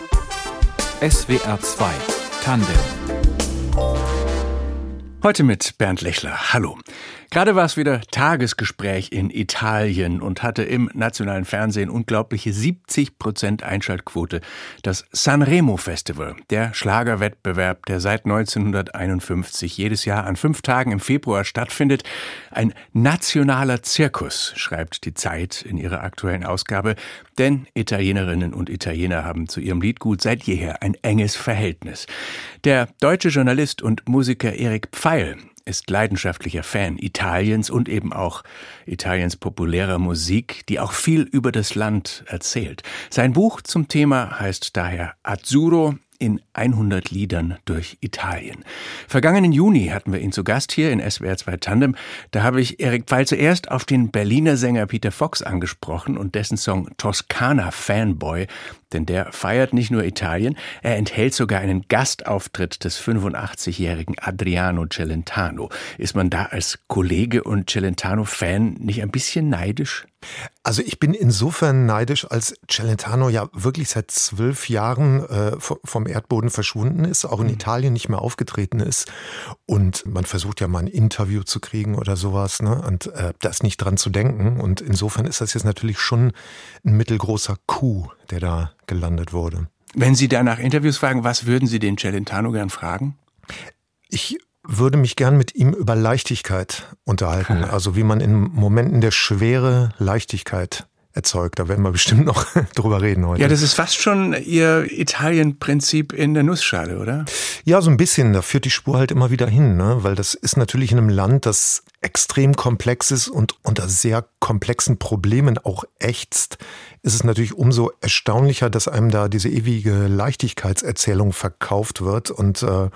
SWR 2 Tandem Heute mit Bernd Lechler. Hallo. Gerade war es wieder Tagesgespräch in Italien und hatte im nationalen Fernsehen unglaubliche 70 Prozent Einschaltquote. Das Sanremo Festival, der Schlagerwettbewerb, der seit 1951 jedes Jahr an fünf Tagen im Februar stattfindet. Ein nationaler Zirkus, schreibt die Zeit in ihrer aktuellen Ausgabe. Denn Italienerinnen und Italiener haben zu ihrem Liedgut seit jeher ein enges Verhältnis. Der deutsche Journalist und Musiker Erik Pfeil ist leidenschaftlicher Fan Italiens und eben auch Italiens populärer Musik, die auch viel über das Land erzählt. Sein Buch zum Thema heißt daher Azzurro in 100 Liedern durch Italien. Vergangenen Juni hatten wir ihn zu Gast hier in SWR 2 Tandem. Da habe ich Erik Pfeil zuerst auf den Berliner Sänger Peter Fox angesprochen und dessen Song Toskana Fanboy, denn der feiert nicht nur Italien, er enthält sogar einen Gastauftritt des 85-jährigen Adriano Celentano. Ist man da als Kollege und Celentano-Fan nicht ein bisschen neidisch? Also ich bin insofern neidisch, als Celentano ja wirklich seit zwölf Jahren äh, vom Erdboden verschwunden ist, auch in mhm. Italien nicht mehr aufgetreten ist. Und man versucht ja mal ein Interview zu kriegen oder sowas, ne? Und äh, da ist nicht dran zu denken. Und insofern ist das jetzt natürlich schon ein mittelgroßer Coup, der da gelandet wurde. Wenn Sie da nach Interviews fragen, was würden Sie den Celentano gern fragen? Ich würde mich gern mit ihm über Leichtigkeit unterhalten. Also wie man in Momenten der Schwere Leichtigkeit erzeugt. Da werden wir bestimmt noch drüber reden heute. Ja, das ist fast schon Ihr Italien-Prinzip in der Nussschale, oder? Ja, so ein bisschen. Da führt die Spur halt immer wieder hin, ne? weil das ist natürlich in einem Land, das extrem komplex ist und unter sehr komplexen Problemen auch ächzt, ist es natürlich umso erstaunlicher, dass einem da diese ewige Leichtigkeitserzählung verkauft wird und äh,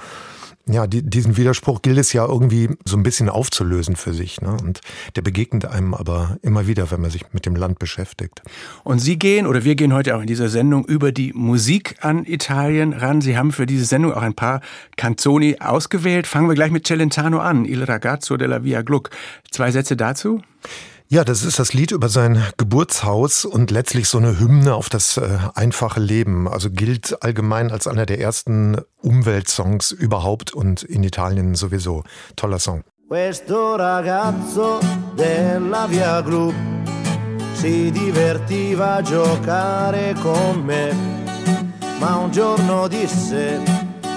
ja, die, diesen Widerspruch gilt es ja irgendwie so ein bisschen aufzulösen für sich. Ne? Und der begegnet einem aber immer wieder, wenn man sich mit dem Land beschäftigt. Und Sie gehen, oder wir gehen heute auch in dieser Sendung über die Musik an Italien ran. Sie haben für diese Sendung auch ein paar Canzoni ausgewählt. Fangen wir gleich mit Celentano an. Il ragazzo della Via Gluck. Zwei Sätze dazu? Ja, das ist das Lied über sein Geburtshaus und letztlich so eine Hymne auf das äh, einfache Leben. Also gilt allgemein als einer der ersten Umweltsongs überhaupt und in Italien sowieso. Toller Song. Questo ragazzo della via Gru si divertiva a giocare con me, ma un giorno disse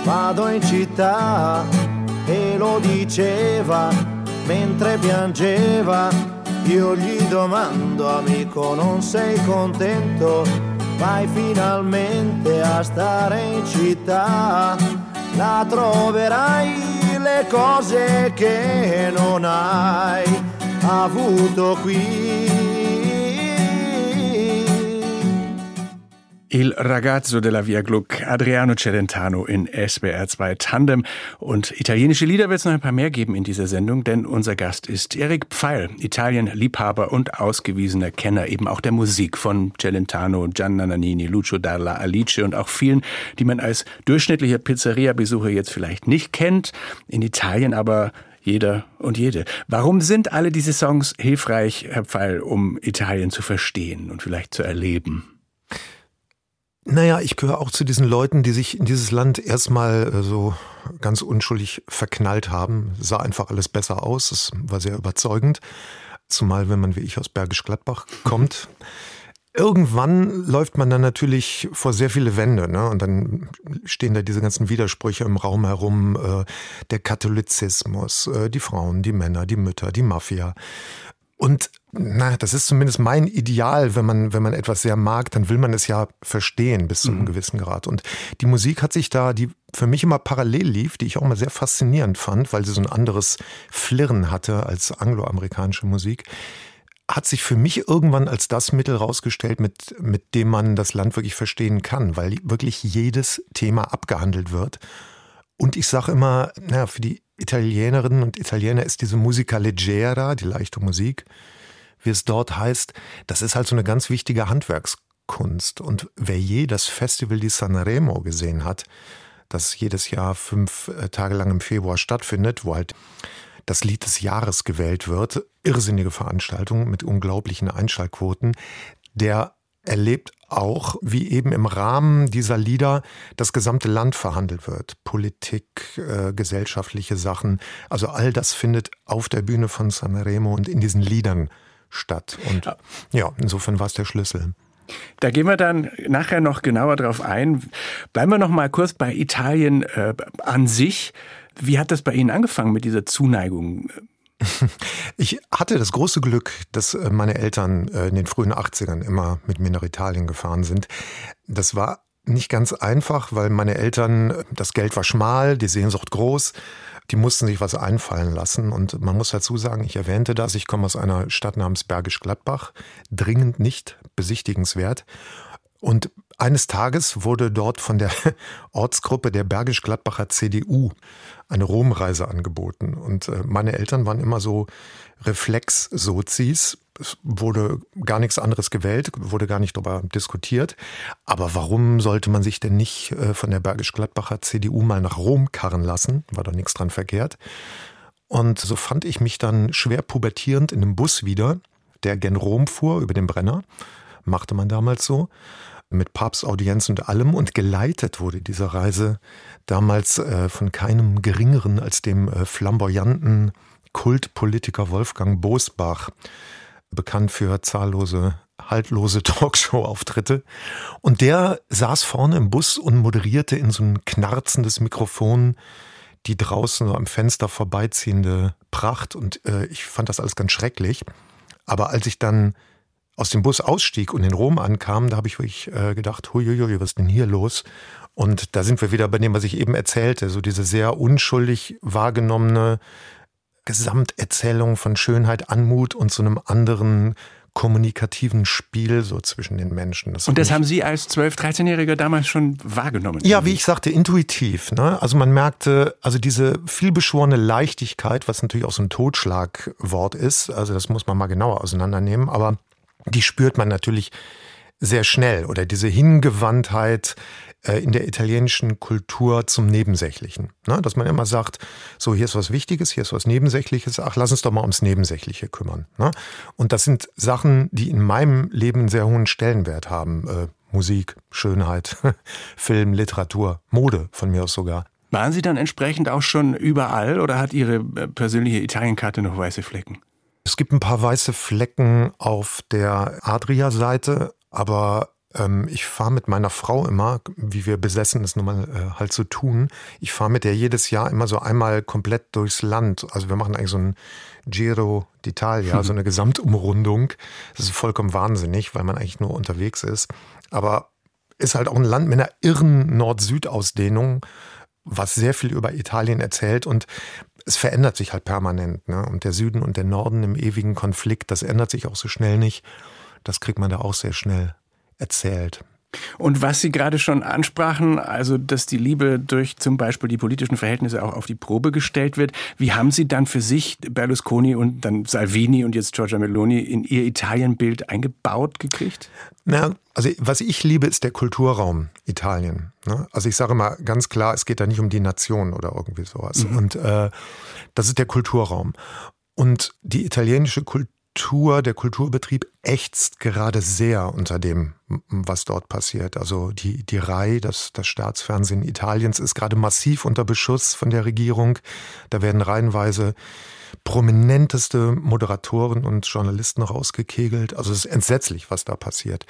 vado in città e lo diceva mentre piangeva io gli domando, amico, non sei contento? Vai finalmente a stare in città, la troverai le cose che non hai avuto qui. Il ragazzo della Via Gluck, Adriano Celentano in SBR 2 Tandem. Und italienische Lieder wird es noch ein paar mehr geben in dieser Sendung, denn unser Gast ist Erik Pfeil, Italien-Liebhaber und ausgewiesener Kenner eben auch der Musik von Celentano, Gianna Nannini, Lucio Dalla, Alice und auch vielen, die man als durchschnittlicher Pizzeria-Besucher jetzt vielleicht nicht kennt. In Italien aber jeder und jede. Warum sind alle diese Songs hilfreich, Herr Pfeil, um Italien zu verstehen und vielleicht zu erleben? Naja, ich gehöre auch zu diesen Leuten, die sich in dieses Land erstmal äh, so ganz unschuldig verknallt haben. Sah einfach alles besser aus. Es war sehr überzeugend. Zumal, wenn man wie ich aus Bergisch Gladbach kommt. Irgendwann läuft man dann natürlich vor sehr viele Wände, ne? Und dann stehen da diese ganzen Widersprüche im Raum herum, äh, der Katholizismus, äh, die Frauen, die Männer, die Mütter, die Mafia. Und na, das ist zumindest mein Ideal, wenn man, wenn man etwas sehr mag, dann will man es ja verstehen bis zu einem mhm. gewissen Grad. Und die Musik hat sich da, die für mich immer parallel lief, die ich auch immer sehr faszinierend fand, weil sie so ein anderes Flirren hatte als angloamerikanische Musik, hat sich für mich irgendwann als das Mittel rausgestellt, mit, mit dem man das Land wirklich verstehen kann, weil wirklich jedes Thema abgehandelt wird. Und ich sage immer, naja, für die Italienerinnen und Italiener ist diese Musica leggera, die leichte Musik, wie es dort heißt, das ist halt so eine ganz wichtige Handwerkskunst. Und wer je das Festival di Sanremo gesehen hat, das jedes Jahr fünf äh, Tage lang im Februar stattfindet, wo halt das Lied des Jahres gewählt wird, irrsinnige Veranstaltung mit unglaublichen Einschaltquoten, der erlebt auch, wie eben im Rahmen dieser Lieder das gesamte Land verhandelt wird. Politik, äh, gesellschaftliche Sachen. Also all das findet auf der Bühne von Sanremo und in diesen Liedern statt. Und ja, insofern war es der Schlüssel. Da gehen wir dann nachher noch genauer drauf ein. Bleiben wir noch mal kurz bei Italien äh, an sich. Wie hat das bei Ihnen angefangen mit dieser Zuneigung? Ich hatte das große Glück, dass äh, meine Eltern äh, in den frühen 80ern immer mit mir nach Italien gefahren sind. Das war nicht ganz einfach, weil meine Eltern, das Geld war schmal, die Sehnsucht groß, die mussten sich was einfallen lassen. Und man muss dazu sagen, ich erwähnte das, ich komme aus einer Stadt namens Bergisch Gladbach, dringend nicht besichtigenswert. Und eines Tages wurde dort von der Ortsgruppe der Bergisch Gladbacher CDU eine Romreise angeboten. Und äh, meine Eltern waren immer so Reflex-Sozis. Es wurde gar nichts anderes gewählt, wurde gar nicht darüber diskutiert. Aber warum sollte man sich denn nicht äh, von der Bergisch Gladbacher CDU mal nach Rom karren lassen? War doch nichts dran verkehrt. Und so fand ich mich dann schwer pubertierend in einem Bus wieder, der gen Rom fuhr über den Brenner. Machte man damals so mit Papstaudienz und allem und geleitet wurde diese Reise damals äh, von keinem geringeren als dem äh, flamboyanten Kultpolitiker Wolfgang Bosbach, bekannt für zahllose haltlose Talkshow-Auftritte. Und der saß vorne im Bus und moderierte in so ein knarzendes Mikrofon die draußen am Fenster vorbeiziehende Pracht. Und äh, ich fand das alles ganz schrecklich. Aber als ich dann aus dem Bus ausstieg und in Rom ankam, da habe ich wirklich äh, gedacht, huiuiui, was ist denn hier los? Und da sind wir wieder bei dem, was ich eben erzählte, so diese sehr unschuldig wahrgenommene Gesamterzählung von Schönheit, Anmut und so einem anderen kommunikativen Spiel so zwischen den Menschen. Das und das haben Sie als 12-, 13-Jähriger damals schon wahrgenommen? Ja, wie ich sagte, intuitiv. Ne? Also man merkte, also diese vielbeschworene Leichtigkeit, was natürlich auch so ein Totschlagwort ist, also das muss man mal genauer auseinandernehmen, aber die spürt man natürlich sehr schnell oder diese Hingewandtheit äh, in der italienischen Kultur zum Nebensächlichen. Ne? Dass man immer sagt, so hier ist was Wichtiges, hier ist was Nebensächliches, ach lass uns doch mal ums Nebensächliche kümmern. Ne? Und das sind Sachen, die in meinem Leben einen sehr hohen Stellenwert haben. Äh, Musik, Schönheit, Film, Literatur, Mode von mir aus sogar. Waren Sie dann entsprechend auch schon überall oder hat Ihre äh, persönliche Italienkarte noch weiße Flecken? Es gibt ein paar weiße Flecken auf der Adria-Seite, aber ähm, ich fahre mit meiner Frau immer, wie wir besessen es nun mal äh, halt so tun, ich fahre mit der jedes Jahr immer so einmal komplett durchs Land. Also wir machen eigentlich so ein Giro d'Italia, so eine Gesamtumrundung. Das ist vollkommen wahnsinnig, weil man eigentlich nur unterwegs ist. Aber ist halt auch ein Land mit einer irren Nord-Süd-Ausdehnung, was sehr viel über Italien erzählt. Und es verändert sich halt permanent. Ne? Und der Süden und der Norden im ewigen Konflikt, das ändert sich auch so schnell nicht. Das kriegt man da auch sehr schnell erzählt. Und was Sie gerade schon ansprachen, also dass die Liebe durch zum Beispiel die politischen Verhältnisse auch auf die Probe gestellt wird, wie haben Sie dann für sich Berlusconi und dann Salvini und jetzt Giorgia Meloni in Ihr Italienbild eingebaut gekriegt? Na, also was ich liebe, ist der Kulturraum Italien. Ne? Also ich sage mal ganz klar, es geht da nicht um die Nation oder irgendwie sowas. Mhm. Und äh, das ist der Kulturraum. Und die italienische Kultur Kultur, der Kulturbetrieb ächzt gerade sehr unter dem, was dort passiert. Also die, die RAI, das, das Staatsfernsehen Italiens, ist gerade massiv unter Beschuss von der Regierung. Da werden reihenweise prominenteste Moderatoren und Journalisten rausgekegelt. Also es ist entsetzlich, was da passiert.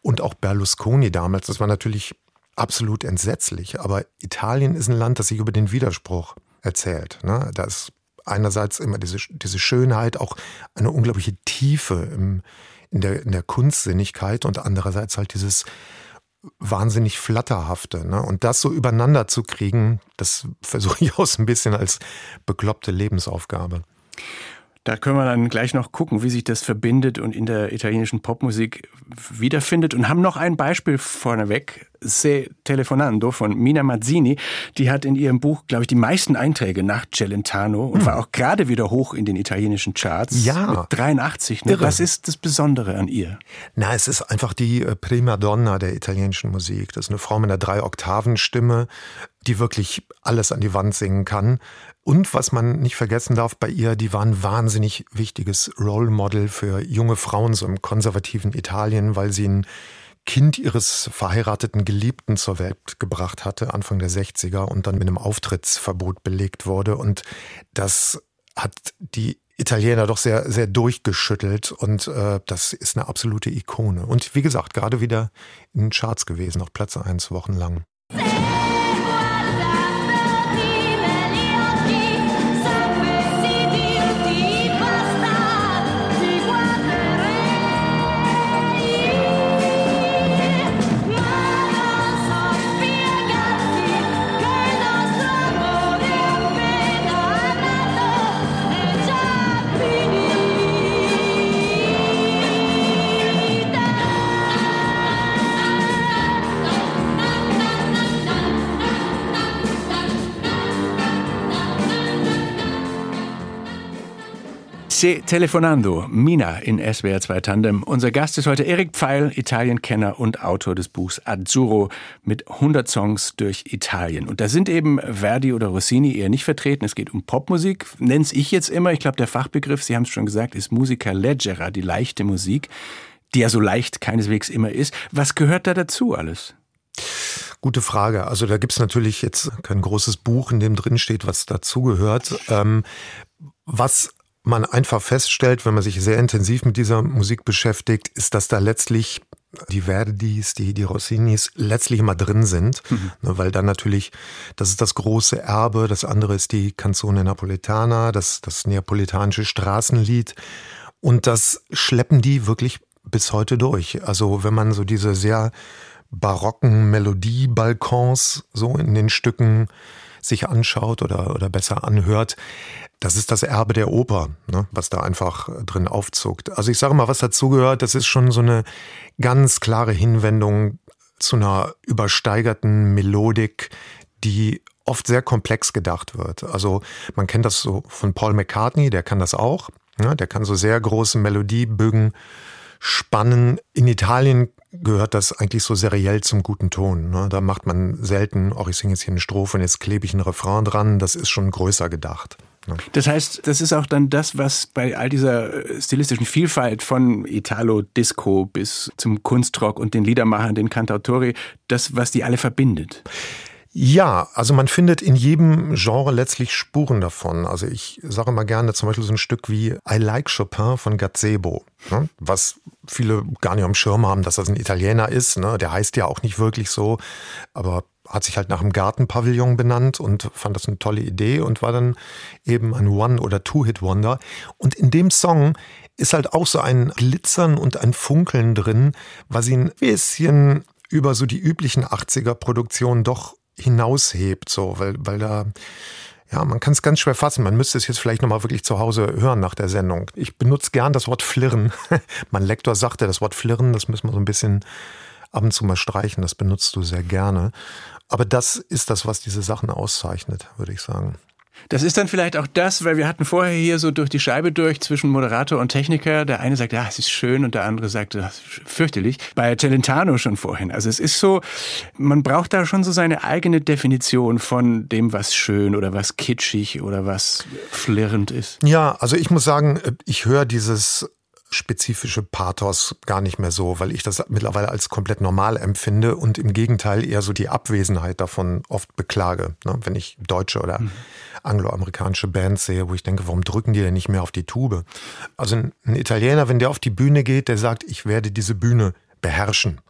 Und auch Berlusconi damals, das war natürlich absolut entsetzlich. Aber Italien ist ein Land, das sich über den Widerspruch erzählt. Ne? Da ist einerseits immer diese, diese Schönheit, auch eine unglaubliche Tiefe im, in, der, in der Kunstsinnigkeit und andererseits halt dieses wahnsinnig Flatterhafte. Ne? Und das so übereinander zu kriegen, das versuche ich auch so ein bisschen als bekloppte Lebensaufgabe. Da können wir dann gleich noch gucken, wie sich das verbindet und in der italienischen Popmusik wiederfindet. Und haben noch ein Beispiel vorneweg. Se Telefonando von Mina Mazzini. Die hat in ihrem Buch, glaube ich, die meisten Einträge nach Celentano und hm. war auch gerade wieder hoch in den italienischen Charts. Ja. Mit 83. Ne? Was ist das Besondere an ihr? Na, es ist einfach die äh, Prima Donna der italienischen Musik. Das ist eine Frau mit einer Drei-Oktaven-Stimme, die wirklich alles an die Wand singen kann. Und was man nicht vergessen darf bei ihr, die war ein wahnsinnig wichtiges Role Model für junge Frauen so im konservativen Italien, weil sie ein Kind ihres verheirateten Geliebten zur Welt gebracht hatte, Anfang der 60er, und dann mit einem Auftrittsverbot belegt wurde. Und das hat die Italiener doch sehr, sehr durchgeschüttelt und äh, das ist eine absolute Ikone. Und wie gesagt, gerade wieder in den Charts gewesen, auf Platz 1 wochenlang. Se Telefonando, Mina in SWR 2 Tandem. Unser Gast ist heute Erik Pfeil, Italienkenner und Autor des Buchs Azzurro mit 100 Songs durch Italien. Und da sind eben Verdi oder Rossini eher nicht vertreten. Es geht um Popmusik, nenne ich jetzt immer. Ich glaube, der Fachbegriff, Sie haben es schon gesagt, ist Musica Leggera, die leichte Musik, die ja so leicht keineswegs immer ist. Was gehört da dazu alles? Gute Frage. Also da gibt's natürlich jetzt kein großes Buch, in dem drin steht, was dazugehört. Ähm, was man einfach feststellt, wenn man sich sehr intensiv mit dieser Musik beschäftigt, ist, dass da letztlich die Verdis, die, die Rossinis letztlich immer drin sind, mhm. Ne, weil dann natürlich, das ist das große Erbe, das andere ist die Canzone Napoletana, das, das neapolitanische Straßenlied und das schleppen die wirklich bis heute durch. Also wenn man so diese sehr barocken Melodiebalkons so in den Stücken sich anschaut oder, oder besser anhört, das ist das Erbe der Oper, ne, was da einfach drin aufzuckt. Also ich sage mal, was dazugehört, das ist schon so eine ganz klare Hinwendung zu einer übersteigerten Melodik, die oft sehr komplex gedacht wird. Also man kennt das so von Paul McCartney, der kann das auch. Ne, der kann so sehr große Melodiebögen spannen. In Italien gehört das eigentlich so seriell zum guten Ton. Ne? Da macht man selten, auch ich singe jetzt hier eine Strophe und jetzt klebe ich einen Refrain dran. Das ist schon größer gedacht. Das heißt, das ist auch dann das, was bei all dieser äh, stilistischen Vielfalt von Italo-Disco bis zum Kunstrock und den Liedermachern, den Cantautori, das, was die alle verbindet. Ja, also man findet in jedem Genre letztlich Spuren davon. Also ich sage mal gerne zum Beispiel so ein Stück wie I Like Chopin von Gazebo, ne? was viele gar nicht am Schirm haben, dass das ein Italiener ist. Ne? Der heißt ja auch nicht wirklich so, aber hat sich halt nach einem Gartenpavillon benannt und fand das eine tolle Idee und war dann eben ein One- oder Two-Hit-Wonder. Und in dem Song ist halt auch so ein Glitzern und ein Funkeln drin, was ihn ein bisschen über so die üblichen 80er-Produktionen doch hinaushebt, so, weil, weil da, ja, man kann es ganz schwer fassen. Man müsste es jetzt vielleicht nochmal wirklich zu Hause hören nach der Sendung. Ich benutze gern das Wort Flirren. mein Lektor sagte, das Wort Flirren, das müssen wir so ein bisschen ab und zu mal streichen. Das benutzt du sehr gerne. Aber das ist das, was diese Sachen auszeichnet, würde ich sagen. Das ist dann vielleicht auch das, weil wir hatten vorher hier so durch die Scheibe durch zwischen Moderator und Techniker. Der eine sagt, ja, es ist schön und der andere sagt, das ist fürchterlich. Bei Celentano schon vorhin. Also es ist so, man braucht da schon so seine eigene Definition von dem, was schön oder was kitschig oder was flirrend ist. Ja, also ich muss sagen, ich höre dieses spezifische Pathos gar nicht mehr so, weil ich das mittlerweile als komplett normal empfinde und im Gegenteil eher so die Abwesenheit davon oft beklage. Ne? Wenn ich deutsche oder mhm. angloamerikanische Bands sehe, wo ich denke, warum drücken die denn nicht mehr auf die Tube? Also ein, ein Italiener, wenn der auf die Bühne geht, der sagt, ich werde diese Bühne beherrschen.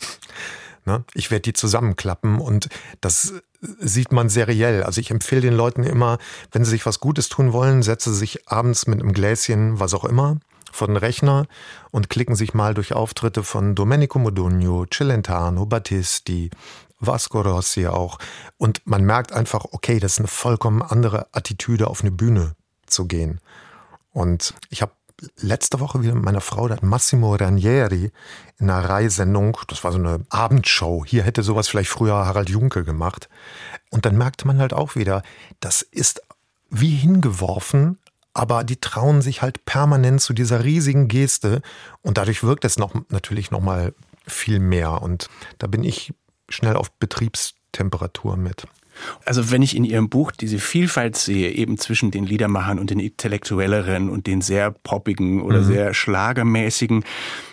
Ne? Ich werde die zusammenklappen und das sieht man seriell. Also ich empfehle den Leuten immer, wenn sie sich was Gutes tun wollen, setze sie sich abends mit einem Gläschen, was auch immer, von Rechner und klicken sich mal durch Auftritte von Domenico Modugno, Celentano, Battisti, Vasco Rossi auch. Und man merkt einfach, okay, das ist eine vollkommen andere Attitüde, auf eine Bühne zu gehen. Und ich habe letzte Woche wieder mit meiner Frau, da hat Massimo Ranieri in einer Reihsendung, das war so eine Abendshow, hier hätte sowas vielleicht früher Harald Junke gemacht. Und dann merkte man halt auch wieder, das ist wie hingeworfen aber die trauen sich halt permanent zu dieser riesigen Geste und dadurch wirkt es noch, natürlich noch mal viel mehr und da bin ich schnell auf Betriebstemperatur mit. Also wenn ich in Ihrem Buch diese Vielfalt sehe, eben zwischen den Liedermachern und den Intellektuelleren und den sehr poppigen oder mhm. sehr schlagermäßigen,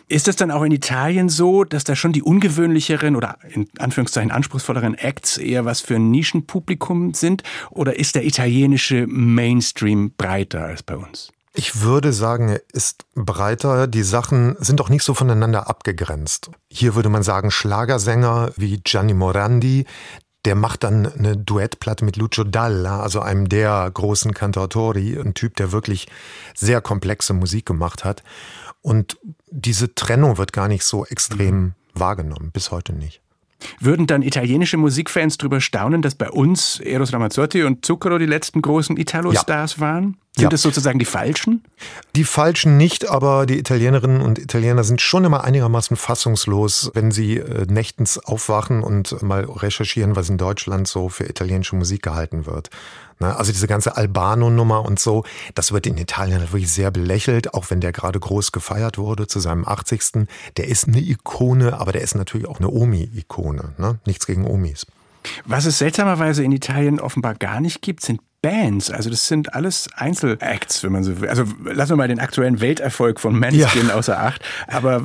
ist es dann auch in Italien so, dass da schon die ungewöhnlicheren oder in Anführungszeichen anspruchsvolleren Acts eher was für ein Nischenpublikum sind? Oder ist der italienische Mainstream breiter als bei uns? Ich würde sagen, er ist breiter. Die Sachen sind auch nicht so voneinander abgegrenzt. Hier würde man sagen, Schlagersänger wie Gianni Morandi, der macht dann eine Duettplatte mit Lucio Dalla, also einem der großen Cantautori, ein Typ, der wirklich sehr komplexe Musik gemacht hat. Und diese Trennung wird gar nicht so extrem mhm. wahrgenommen, bis heute nicht. Würden dann italienische Musikfans darüber staunen, dass bei uns Eros Ramazzotti und Zucchero die letzten großen Italo-Stars ja. waren? Sind ja. es sozusagen die Falschen? Die Falschen nicht, aber die Italienerinnen und Italiener sind schon immer einigermaßen fassungslos, wenn sie äh, nächtens aufwachen und mal recherchieren, was in Deutschland so für italienische Musik gehalten wird. Ne? Also diese ganze Albano-Nummer und so, das wird in Italien wirklich sehr belächelt, auch wenn der gerade groß gefeiert wurde zu seinem 80. Der ist eine Ikone, aber der ist natürlich auch eine Omi-Ikone. Ne? Nichts gegen Omis. Was es seltsamerweise in Italien offenbar gar nicht gibt, sind Bands. Also das sind alles Einzelacts, wenn man so will. Also lassen wir mal den aktuellen Welterfolg von Manskin ja. außer Acht. Aber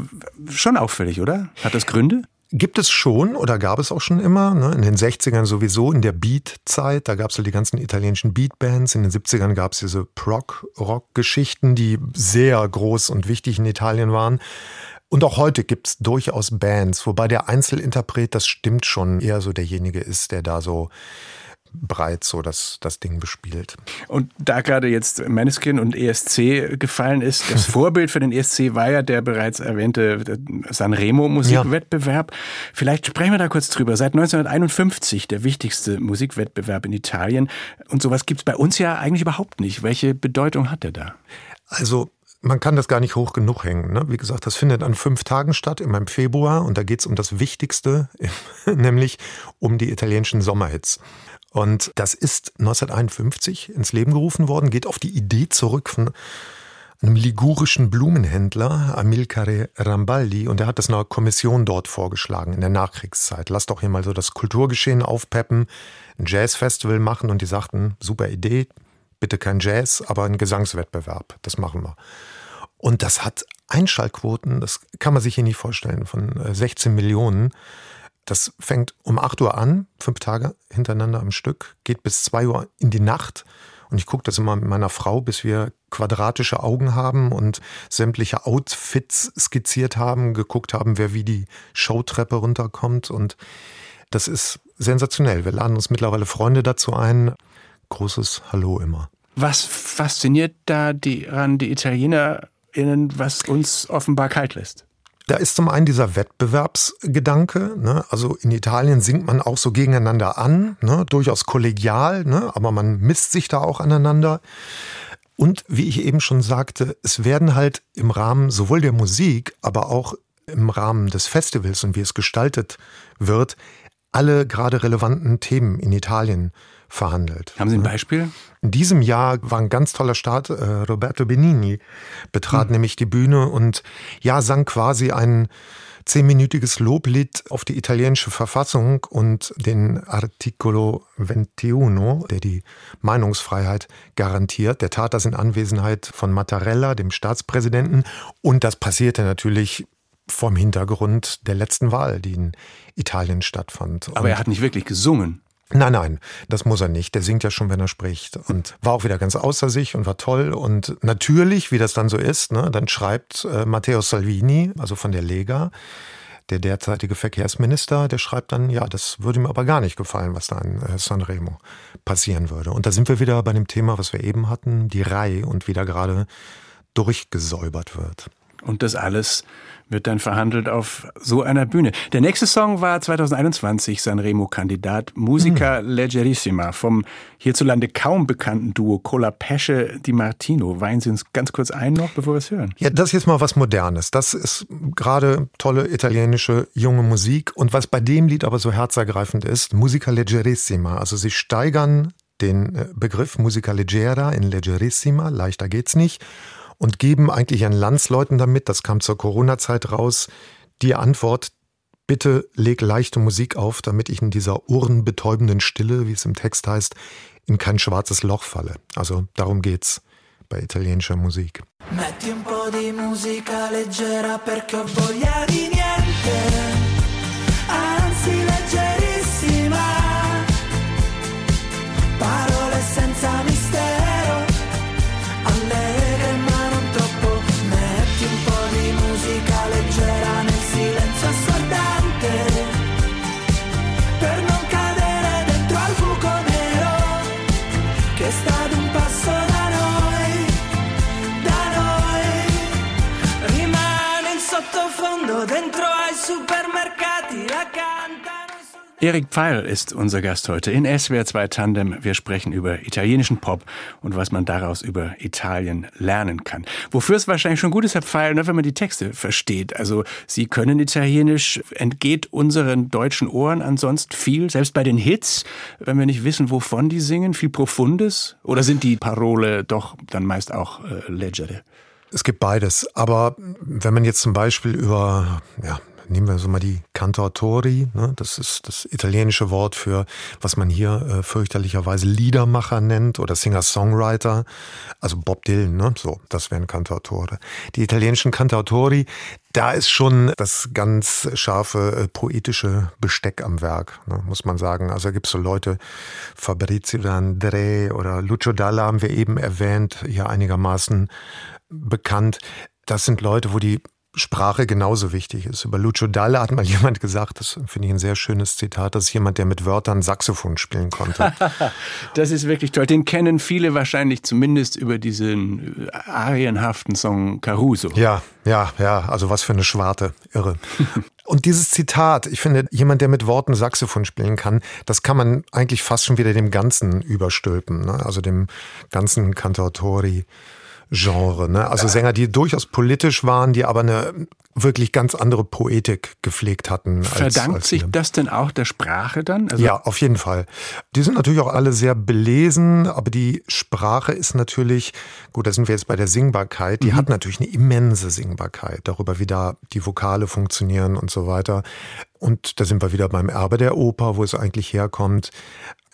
schon auffällig, oder? Hat das Gründe? Gibt es schon oder gab es auch schon immer, ne? in den 60ern sowieso, in der Beat-Zeit, da gab es halt die ganzen italienischen Beat-Bands, in den 70ern gab es diese Prog-Rock-Geschichten, die sehr groß und wichtig in Italien waren. Und auch heute gibt es durchaus Bands, wobei der Einzelinterpret, das stimmt schon, eher so derjenige ist, der da so breit so das, das Ding bespielt. Und da gerade jetzt Maneskin und ESC gefallen ist, das Vorbild für den ESC war ja der bereits erwähnte Sanremo Musikwettbewerb. Ja. Vielleicht sprechen wir da kurz drüber. Seit 1951 der wichtigste Musikwettbewerb in Italien. Und sowas gibt es bei uns ja eigentlich überhaupt nicht. Welche Bedeutung hat der da? Also man kann das gar nicht hoch genug hängen. Ne? Wie gesagt, das findet an fünf Tagen statt, immer im Februar. Und da geht es um das Wichtigste, nämlich um die italienischen Sommerhits. Und das ist 1951 ins Leben gerufen worden, geht auf die Idee zurück von einem ligurischen Blumenhändler, Amilcare Rambaldi, und er hat das einer Kommission dort vorgeschlagen in der Nachkriegszeit. Lass doch hier mal so das Kulturgeschehen aufpeppen, ein Jazzfestival machen und die sagten, super Idee, bitte kein Jazz, aber ein Gesangswettbewerb, das machen wir. Und das hat Einschaltquoten, das kann man sich hier nicht vorstellen, von 16 äh, Millionen. Das fängt um 8 Uhr an, fünf Tage hintereinander am Stück, geht bis 2 Uhr in die Nacht. Und ich gucke das immer mit meiner Frau, bis wir quadratische Augen haben und sämtliche Outfits skizziert haben, geguckt haben, wer wie die Showtreppe runterkommt. Und das ist sensationell. Wir laden uns mittlerweile Freunde dazu ein. Großes Hallo immer. Was fasziniert da die, an die ItalienerInnen, was uns offenbar kalt lässt? Da ist zum einen dieser Wettbewerbsgedanke. Ne? Also in Italien singt man auch so gegeneinander an, ne? durchaus kollegial, ne? aber man misst sich da auch aneinander. Und wie ich eben schon sagte, es werden halt im Rahmen sowohl der Musik, aber auch im Rahmen des Festivals und wie es gestaltet wird, alle gerade relevanten Themen in Italien verhandelt. Haben Sie ein Beispiel? In diesem Jahr war ein ganz toller Start. Äh, Roberto Benini betrat hm. nämlich die Bühne und ja, sang quasi ein zehnminütiges Loblied auf die italienische Verfassung und den Articolo 21, der die Meinungsfreiheit garantiert. Der tat das in Anwesenheit von Mattarella, dem Staatspräsidenten. Und das passierte natürlich vom Hintergrund der letzten Wahl, die in Italien stattfand. Aber und er hat nicht wirklich gesungen. Nein, nein, das muss er nicht. Der singt ja schon, wenn er spricht. Und war auch wieder ganz außer sich und war toll. Und natürlich, wie das dann so ist, ne, dann schreibt äh, Matteo Salvini, also von der Lega, der derzeitige Verkehrsminister, der schreibt dann, ja, das würde ihm aber gar nicht gefallen, was da in äh, Sanremo passieren würde. Und da sind wir wieder bei dem Thema, was wir eben hatten, die Reihe und wie da gerade durchgesäubert wird. Und das alles wird dann verhandelt auf so einer Bühne. Der nächste Song war 2021 Sanremo-Kandidat Musica mhm. Leggerissima vom hierzulande kaum bekannten Duo Colapesce Di Martino. Weihen Sie uns ganz kurz ein noch, bevor wir es hören. Ja, das ist jetzt mal was Modernes. Das ist gerade tolle italienische junge Musik. Und was bei dem Lied aber so herzergreifend ist, Musica Leggerissima. Also sie steigern den äh, Begriff Musica Leggera in Leggerissima, leichter geht's nicht und geben eigentlich ihren Landsleuten damit, das kam zur Corona-Zeit raus, die Antwort, Bitte leg leichte Musik auf, damit ich in dieser ohrenbetäubenden Stille, wie es im Text heißt, in kein schwarzes Loch falle. Also darum geht's bei italienischer Musik. Metti un po' di musica leggera perché ho voglia di niente, Erik Pfeil ist unser Gast heute in SWR 2 Tandem. Wir sprechen über italienischen Pop und was man daraus über Italien lernen kann. Wofür es wahrscheinlich schon gut ist, Herr Pfeil, ne, wenn man die Texte versteht. Also Sie können Italienisch, entgeht unseren deutschen Ohren ansonsten viel, selbst bei den Hits, wenn wir nicht wissen, wovon die singen, viel Profundes? Oder sind die Parole doch dann meist auch äh, leggere? Es gibt beides. Aber wenn man jetzt zum Beispiel über, ja, nehmen wir so mal die Cantautori, ne? das ist das italienische Wort für, was man hier äh, fürchterlicherweise Liedermacher nennt oder Singer-Songwriter, also Bob Dylan, ne? so, das wären Cantautore. Die italienischen Cantautori, da ist schon das ganz scharfe äh, poetische Besteck am Werk, ne? muss man sagen. Also gibt es so Leute, Fabrizio D'Andre oder Lucio Dalla haben wir eben erwähnt, hier einigermaßen bekannt. Das sind Leute, wo die Sprache genauso wichtig ist. Über Lucio Dalla hat mal jemand gesagt, das finde ich ein sehr schönes Zitat, das ist jemand, der mit Wörtern Saxophon spielen konnte. das ist wirklich toll. Den kennen viele wahrscheinlich zumindest über diesen arienhaften Song Caruso. Ja, ja, ja, also was für eine Schwarte, irre. Und dieses Zitat, ich finde, jemand, der mit Worten Saxophon spielen kann, das kann man eigentlich fast schon wieder dem Ganzen überstülpen, ne? also dem ganzen Cantautori. Genre. Ne? Also Sänger, die durchaus politisch waren, die aber eine wirklich ganz andere Poetik gepflegt hatten. Verdankt als sich das denn auch der Sprache dann? Also ja, auf jeden Fall. Die sind natürlich auch alle sehr belesen, aber die Sprache ist natürlich, gut, da sind wir jetzt bei der Singbarkeit, die mhm. hat natürlich eine immense Singbarkeit, darüber wie da die Vokale funktionieren und so weiter. Und da sind wir wieder beim Erbe der Oper, wo es eigentlich herkommt.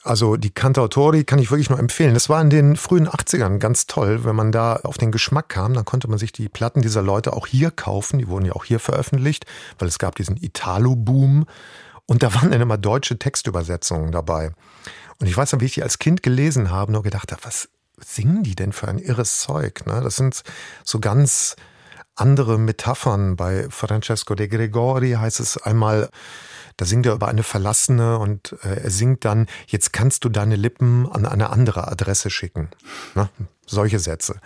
Also die Cantautori kann ich wirklich nur empfehlen. Das war in den frühen 80ern ganz toll, wenn man da auf den Geschmack kam, dann konnte man sich die Platten dieser Leute auch hier kaufen. Die wurden ja auch hier veröffentlicht, weil es gab diesen Italo-Boom. Und da waren dann immer deutsche Textübersetzungen dabei. Und ich weiß noch, wie ich die als Kind gelesen habe, nur gedacht habe, was singen die denn für ein irres Zeug? Ne? Das sind so ganz andere Metaphern. Bei Francesco de Gregori heißt es einmal, da singt er über eine Verlassene und äh, er singt dann, jetzt kannst du deine Lippen an eine andere Adresse schicken. Ne? Solche Sätze.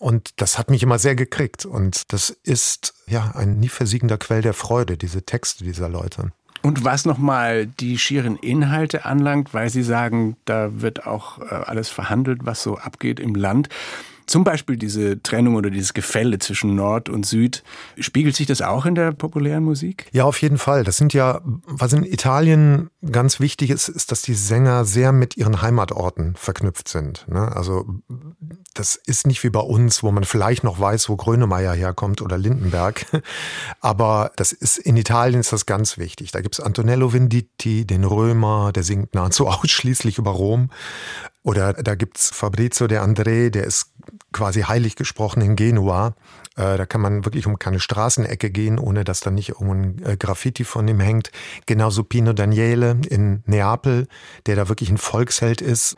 Und das hat mich immer sehr gekriegt. Und das ist ja ein nie versiegender Quell der Freude, diese Texte dieser Leute. Und was nochmal die schieren Inhalte anlangt, weil Sie sagen, da wird auch äh, alles verhandelt, was so abgeht im Land. Zum Beispiel diese Trennung oder dieses Gefälle zwischen Nord und Süd. Spiegelt sich das auch in der populären Musik? Ja, auf jeden Fall. Das sind ja, was in Italien ganz wichtig ist, ist, dass die Sänger sehr mit ihren Heimatorten verknüpft sind. Ne? Also das ist nicht wie bei uns, wo man vielleicht noch weiß, wo Grönemeyer herkommt oder Lindenberg. Aber das ist in Italien ist das ganz wichtig. Da gibt es Antonello Venditti, den Römer, der singt nahezu ausschließlich über Rom. Oder da gibt's Fabrizio de André, der ist quasi heilig gesprochen in Genua. Äh, da kann man wirklich um keine Straßenecke gehen, ohne dass da nicht irgendein äh, Graffiti von ihm hängt. Genauso Pino Daniele in Neapel, der da wirklich ein Volksheld ist,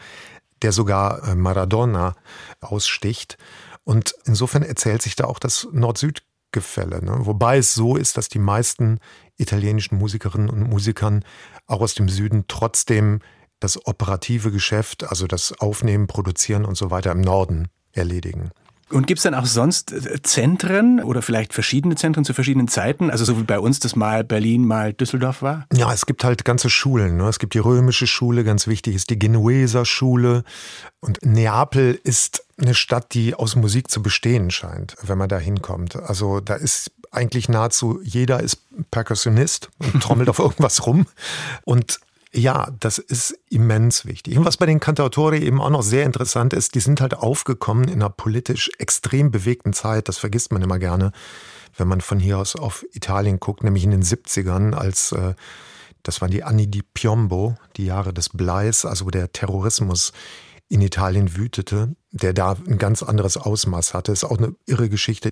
der sogar äh, Maradona aussticht. Und insofern erzählt sich da auch das Nord-Süd-Gefälle. Ne? Wobei es so ist, dass die meisten italienischen Musikerinnen und Musikern auch aus dem Süden trotzdem das operative Geschäft, also das Aufnehmen, Produzieren und so weiter im Norden erledigen. Und gibt es dann auch sonst äh, Zentren oder vielleicht verschiedene Zentren zu verschiedenen Zeiten? Also so wie bei uns das mal Berlin, mal Düsseldorf war? Ja, es gibt halt ganze Schulen. Ne? Es gibt die römische Schule, ganz wichtig ist die Genueser Schule. Und Neapel ist eine Stadt, die aus Musik zu bestehen scheint, wenn man da hinkommt. Also da ist eigentlich nahezu jeder ist Perkussionist und trommelt auf irgendwas rum. Und ja, das ist immens wichtig. Und was bei den Cantautori eben auch noch sehr interessant ist, die sind halt aufgekommen in einer politisch extrem bewegten Zeit, das vergisst man immer gerne. wenn man von hier aus auf Italien guckt, nämlich in den 70ern, als äh, das waren die Anni di Piombo, die Jahre des Bleis, also der Terrorismus in Italien wütete, der da ein ganz anderes Ausmaß hatte. Ist auch eine irre Geschichte.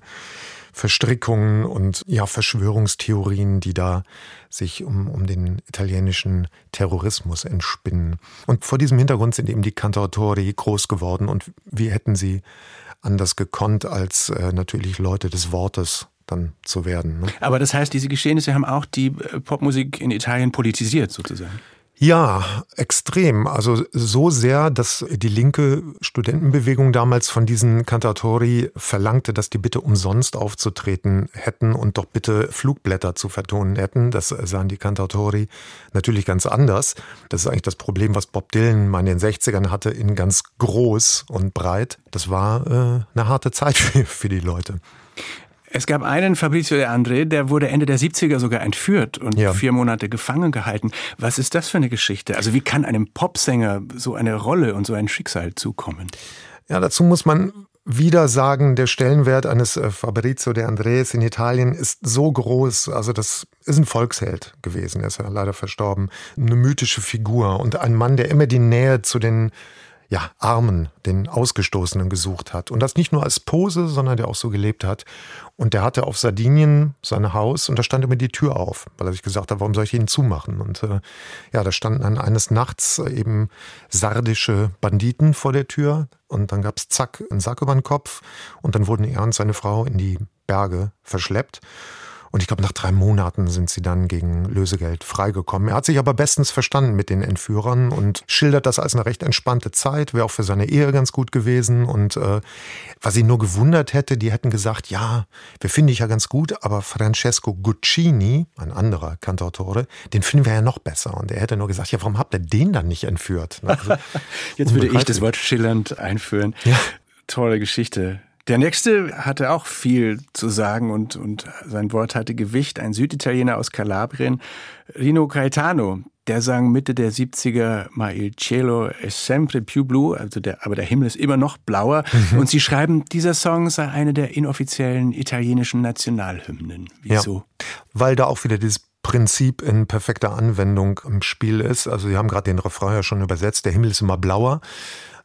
Verstrickungen und ja, Verschwörungstheorien, die da sich um, um den italienischen Terrorismus entspinnen. Und vor diesem Hintergrund sind eben die Cantautori groß geworden und wie hätten sie anders gekonnt, als äh, natürlich Leute des Wortes dann zu werden. Ne? Aber das heißt, diese Geschehnisse haben auch die äh, Popmusik in Italien politisiert sozusagen. Ja, extrem. Also so sehr, dass die linke Studentenbewegung damals von diesen Cantatori verlangte, dass die bitte umsonst aufzutreten hätten und doch bitte Flugblätter zu vertonen hätten. Das sahen die Cantatori natürlich ganz anders. Das ist eigentlich das Problem, was Bob Dylan mal in den 60ern hatte, in ganz groß und breit. Das war äh, eine harte Zeit für, für die Leute. Es gab einen Fabrizio de André, der wurde Ende der 70er sogar entführt und ja. vier Monate gefangen gehalten. Was ist das für eine Geschichte? Also wie kann einem Popsänger so eine Rolle und so ein Schicksal zukommen? Ja, dazu muss man wieder sagen, der Stellenwert eines äh, Fabrizio de Andrés in Italien ist so groß. Also das ist ein Volksheld gewesen. Er ist ja leider verstorben. Eine mythische Figur und ein Mann, der immer die Nähe zu den ja, Armen, den Ausgestoßenen gesucht hat. Und das nicht nur als Pose, sondern der auch so gelebt hat. Und der hatte auf Sardinien sein Haus und da stand immer die Tür auf, weil er sich gesagt hat, warum soll ich ihn zumachen? Und äh, ja, da standen dann eines Nachts eben sardische Banditen vor der Tür und dann gab's zack, einen Sack über den Kopf und dann wurden er und seine Frau in die Berge verschleppt. Und ich glaube, nach drei Monaten sind sie dann gegen Lösegeld freigekommen. Er hat sich aber bestens verstanden mit den Entführern und schildert das als eine recht entspannte Zeit, wäre auch für seine Ehe ganz gut gewesen. Und äh, was ihn nur gewundert hätte, die hätten gesagt, ja, wir finden dich ja ganz gut, aber Francesco Guccini, ein anderer Cantautore, den finden wir ja noch besser. Und er hätte nur gesagt, ja, warum habt ihr den dann nicht entführt? Also, Jetzt würde ich das Wort schillernd einführen. Ja. Tolle Geschichte. Der nächste hatte auch viel zu sagen und, und sein Wort hatte Gewicht. Ein Süditaliener aus Kalabrien, Rino Caetano, der sang Mitte der 70er, Ma il cielo è sempre più blu, also der, aber der Himmel ist immer noch blauer. Mhm. Und sie schreiben, dieser Song sei eine der inoffiziellen italienischen Nationalhymnen. Wieso? Ja, weil da auch wieder dieses Prinzip in perfekter Anwendung im Spiel ist. Also Sie haben gerade den Refrain ja schon übersetzt, der Himmel ist immer blauer.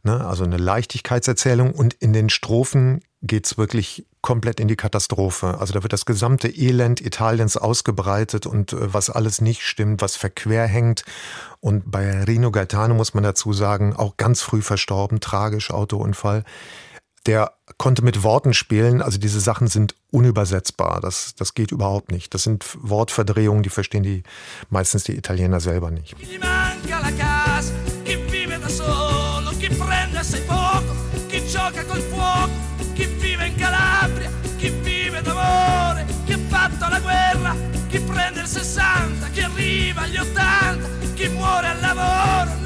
Ne? Also eine Leichtigkeitserzählung und in den Strophen geht's wirklich komplett in die Katastrophe. Also da wird das gesamte Elend Italiens ausgebreitet und äh, was alles nicht stimmt, was verquer hängt. Und bei Rino Gaetano muss man dazu sagen, auch ganz früh verstorben, tragisch, Autounfall. Der konnte mit Worten spielen, also diese Sachen sind unübersetzbar. Das, das geht überhaupt nicht. Das sind Wortverdrehungen, die verstehen die meistens die Italiener selber nicht. gioca col fuoco, 60, chi arriva agli 80, chi muore al lavoro,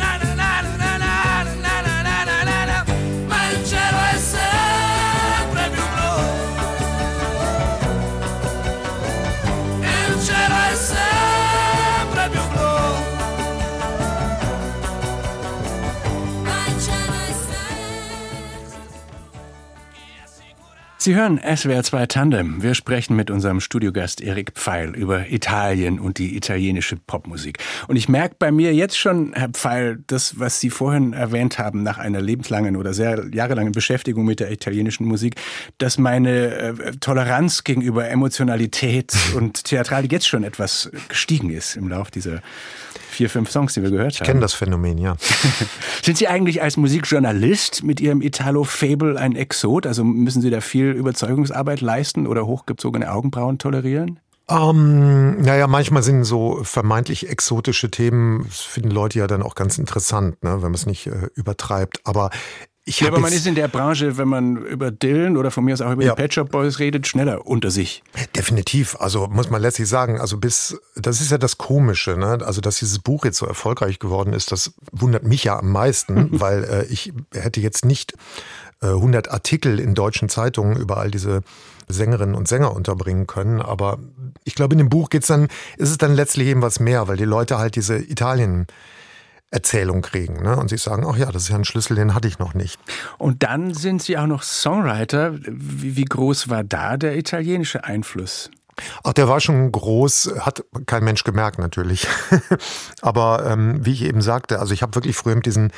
Sie hören SWR 2 Tandem. Wir sprechen mit unserem Studiogast Erik Pfeil über Italien und die italienische Popmusik. Und ich merke bei mir jetzt schon, Herr Pfeil, das, was Sie vorhin erwähnt haben, nach einer lebenslangen oder sehr jahrelangen Beschäftigung mit der italienischen Musik, dass meine äh, Toleranz gegenüber Emotionalität und Theatralik jetzt schon etwas gestiegen ist im Lauf dieser vier, fünf Songs, die wir gehört haben. Ich kenne das Phänomen, ja. Sind Sie eigentlich als Musikjournalist mit Ihrem Italo-Fable ein Exot? Also müssen Sie da viel Überzeugungsarbeit leisten oder hochgezogene Augenbrauen tolerieren? Um, ähm, naja, manchmal sind so vermeintlich exotische Themen, das finden Leute ja dann auch ganz interessant, ne, wenn man es nicht äh, übertreibt. Aber ich ja, aber man ist in der Branche, wenn man über Dylan oder von mir aus auch über ja. die Pet Shop Boys redet, schneller unter sich. Definitiv. Also muss man letztlich sagen, also bis, das ist ja das Komische, ne? Also, dass dieses Buch jetzt so erfolgreich geworden ist, das wundert mich ja am meisten, weil äh, ich hätte jetzt nicht äh, 100 Artikel in deutschen Zeitungen über all diese Sängerinnen und Sänger unterbringen können. Aber ich glaube, in dem Buch geht's dann, ist es dann letztlich eben was mehr, weil die Leute halt diese Italien Erzählung kriegen. Ne? Und sie sagen, ach ja, das ist ja ein Schlüssel, den hatte ich noch nicht. Und dann sind Sie auch noch Songwriter. Wie, wie groß war da der italienische Einfluss? Ach, der war schon groß, hat kein Mensch gemerkt natürlich. Aber ähm, wie ich eben sagte, also ich habe wirklich früher mit diesen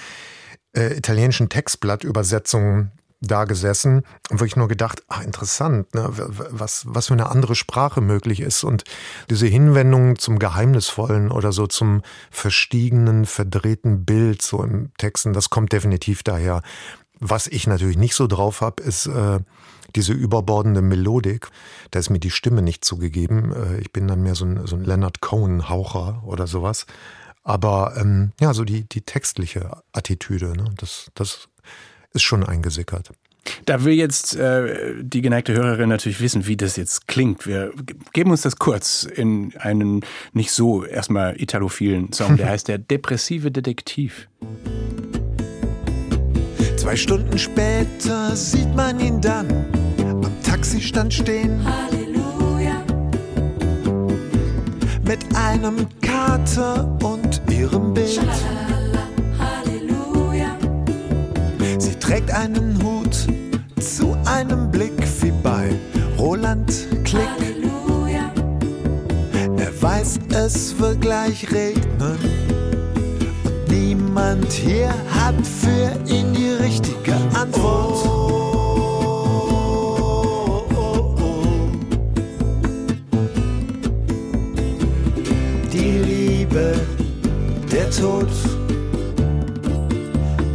äh, italienischen Textblattübersetzungen da gesessen und wirklich nur gedacht, ach interessant, ne, was, was für eine andere Sprache möglich ist. Und diese Hinwendung zum Geheimnisvollen oder so zum verstiegenen, verdrehten Bild so im Texten, das kommt definitiv daher. Was ich natürlich nicht so drauf habe, ist äh, diese überbordende Melodik. Da ist mir die Stimme nicht zugegeben. Äh, ich bin dann mehr so ein, so ein Leonard Cohen-Haucher oder sowas. Aber ähm, ja, so die, die textliche Attitüde, ne, das, das ist schon eingesickert. Da will jetzt äh, die geneigte Hörerin natürlich wissen, wie das jetzt klingt. Wir geben uns das kurz in einen nicht so erstmal italophilen Song, der heißt der Depressive Detektiv. Zwei Stunden später sieht man ihn dann am Taxistand stehen. Halleluja. Mit einem Kater und ihrem Bild. Schalala. Trägt einen Hut zu einem Blick wie bei Roland Klick. Halleluja. Er weiß, es wird gleich regnen und niemand hier hat für ihn die richtige Antwort. Oh, oh, oh, die Liebe, der Tod,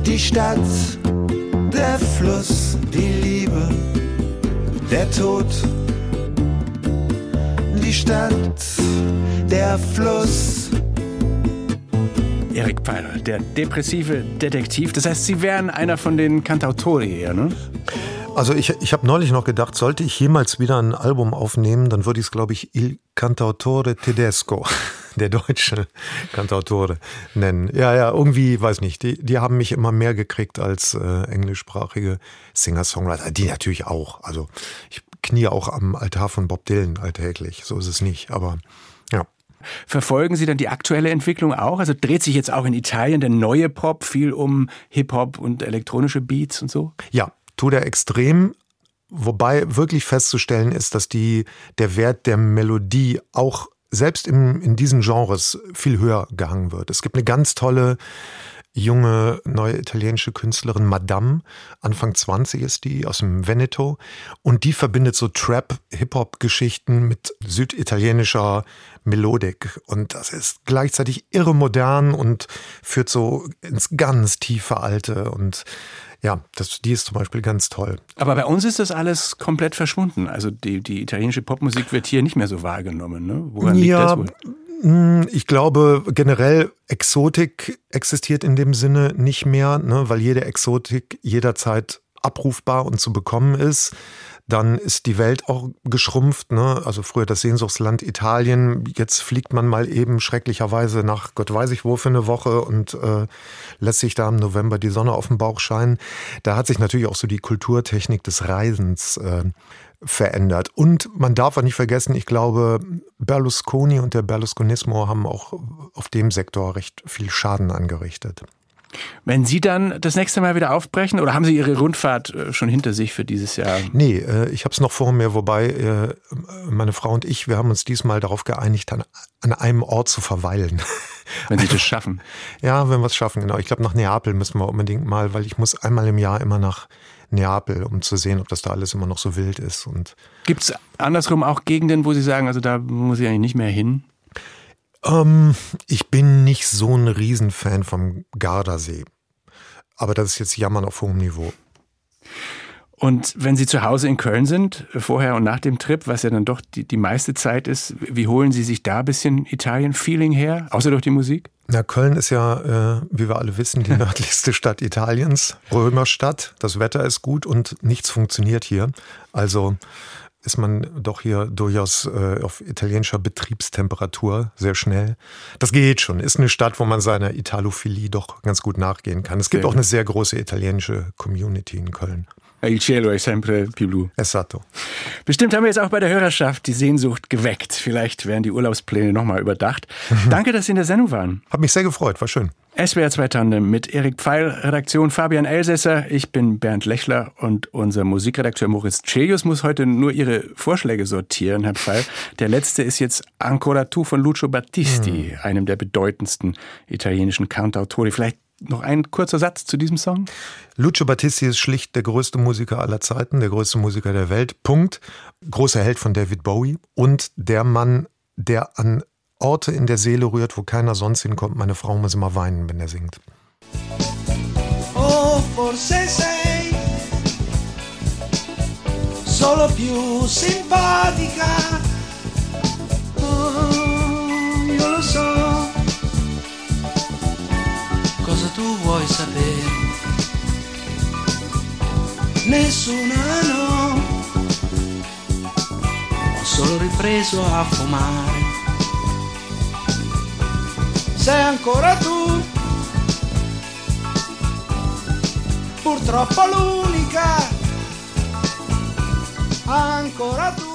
die Stadt der Fluss, die Liebe, der Tod, die Stadt, der Fluss. Erik Pfeiler, der depressive Detektiv. Das heißt, Sie wären einer von den Cantautori hier, ne? Also ich, ich habe neulich noch gedacht, sollte ich jemals wieder ein Album aufnehmen, dann würde ich es, glaube ich, Il Cantautore Tedesco, der deutsche Cantautore, nennen. Ja, ja, irgendwie, weiß nicht, die, die haben mich immer mehr gekriegt als äh, englischsprachige Singer-Songwriter. Die natürlich auch. Also ich knie auch am Altar von Bob Dylan alltäglich, so ist es nicht, aber ja. Verfolgen Sie dann die aktuelle Entwicklung auch? Also dreht sich jetzt auch in Italien der neue Pop viel um Hip-Hop und elektronische Beats und so? Ja, tut er extrem. Wobei wirklich festzustellen ist, dass die, der Wert der Melodie auch selbst im, in diesen Genres viel höher gehangen wird. Es gibt eine ganz tolle junge neue italienische Künstlerin Madame, Anfang 20 ist die, aus dem Veneto. Und die verbindet so Trap-Hip-Hop-Geschichten mit süditalienischer Melodik. Und das ist gleichzeitig irre modern und führt so ins ganz tiefe Alte und ja, das, die ist zum Beispiel ganz toll. Aber bei uns ist das alles komplett verschwunden. Also die, die italienische Popmusik wird hier nicht mehr so wahrgenommen. Ne? Woran ja, liegt das wohl? Hm, ich glaube generell Exotik existiert in dem Sinne nicht mehr, ne, weil jede Exotik jederzeit abrufbar und zu bekommen ist dann ist die Welt auch geschrumpft. Ne? Also früher das Sehnsuchtsland Italien, jetzt fliegt man mal eben schrecklicherweise nach Gott weiß ich wo für eine Woche und äh, lässt sich da im November die Sonne auf dem Bauch scheinen. Da hat sich natürlich auch so die Kulturtechnik des Reisens äh, verändert. Und man darf auch nicht vergessen, ich glaube, Berlusconi und der Berlusconismo haben auch auf dem Sektor recht viel Schaden angerichtet. Wenn Sie dann das nächste Mal wieder aufbrechen oder haben Sie Ihre Rundfahrt äh, schon hinter sich für dieses Jahr? Nee, äh, ich habe es noch vor mir, wobei äh, meine Frau und ich, wir haben uns diesmal darauf geeinigt, an, an einem Ort zu verweilen. Wenn Sie das schaffen. Ja, wenn wir es schaffen, genau. Ich glaube, nach Neapel müssen wir unbedingt mal, weil ich muss einmal im Jahr immer nach Neapel, um zu sehen, ob das da alles immer noch so wild ist. Gibt es andersrum auch Gegenden, wo Sie sagen, also da muss ich eigentlich nicht mehr hin? Ähm, ich bin nicht so ein Riesenfan vom Gardasee. Aber das ist jetzt Jammern auf hohem Niveau. Und wenn Sie zu Hause in Köln sind, vorher und nach dem Trip, was ja dann doch die, die meiste Zeit ist, wie holen Sie sich da ein bisschen Italien-Feeling her, außer durch die Musik? Na, Köln ist ja, äh, wie wir alle wissen, die nördlichste Stadt Italiens, Römerstadt. Das Wetter ist gut und nichts funktioniert hier. Also ist man doch hier durchaus äh, auf italienischer Betriebstemperatur sehr schnell. Das geht schon. Ist eine Stadt, wo man seiner Italophilie doch ganz gut nachgehen kann. Es gibt sehr auch eine sehr große italienische Community in Köln. Il cielo è sempre più blu. Esatto. Bestimmt haben wir jetzt auch bei der Hörerschaft die Sehnsucht geweckt. Vielleicht werden die Urlaubspläne nochmal überdacht. Mhm. Danke, dass Sie in der Sendung waren. Hat mich sehr gefreut, war schön. SWR 2 Tandem mit Erik Pfeil, Redaktion Fabian Elsässer. Ich bin Bernd Lechler und unser Musikredakteur Moritz Celius muss heute nur Ihre Vorschläge sortieren, Herr Pfeil. Der letzte ist jetzt Ancora tu von Lucio Battisti, hm. einem der bedeutendsten italienischen Cantautori. Vielleicht noch ein kurzer Satz zu diesem Song? Lucio Battisti ist schlicht der größte Musiker aller Zeiten, der größte Musiker der Welt. Punkt. Großer Held von David Bowie und der Mann, der an Orte in der Seele rührt, wo keiner sonst hinkommt. Meine Frau muss immer weinen, wenn er singt. Oh, forse sei solo più simpatica. Oh, io lo so. Tu vuoi sapere? Nessuna no. Ho solo ripreso a fumare sei ancora tu. Purtroppo l'unica, ancora tu.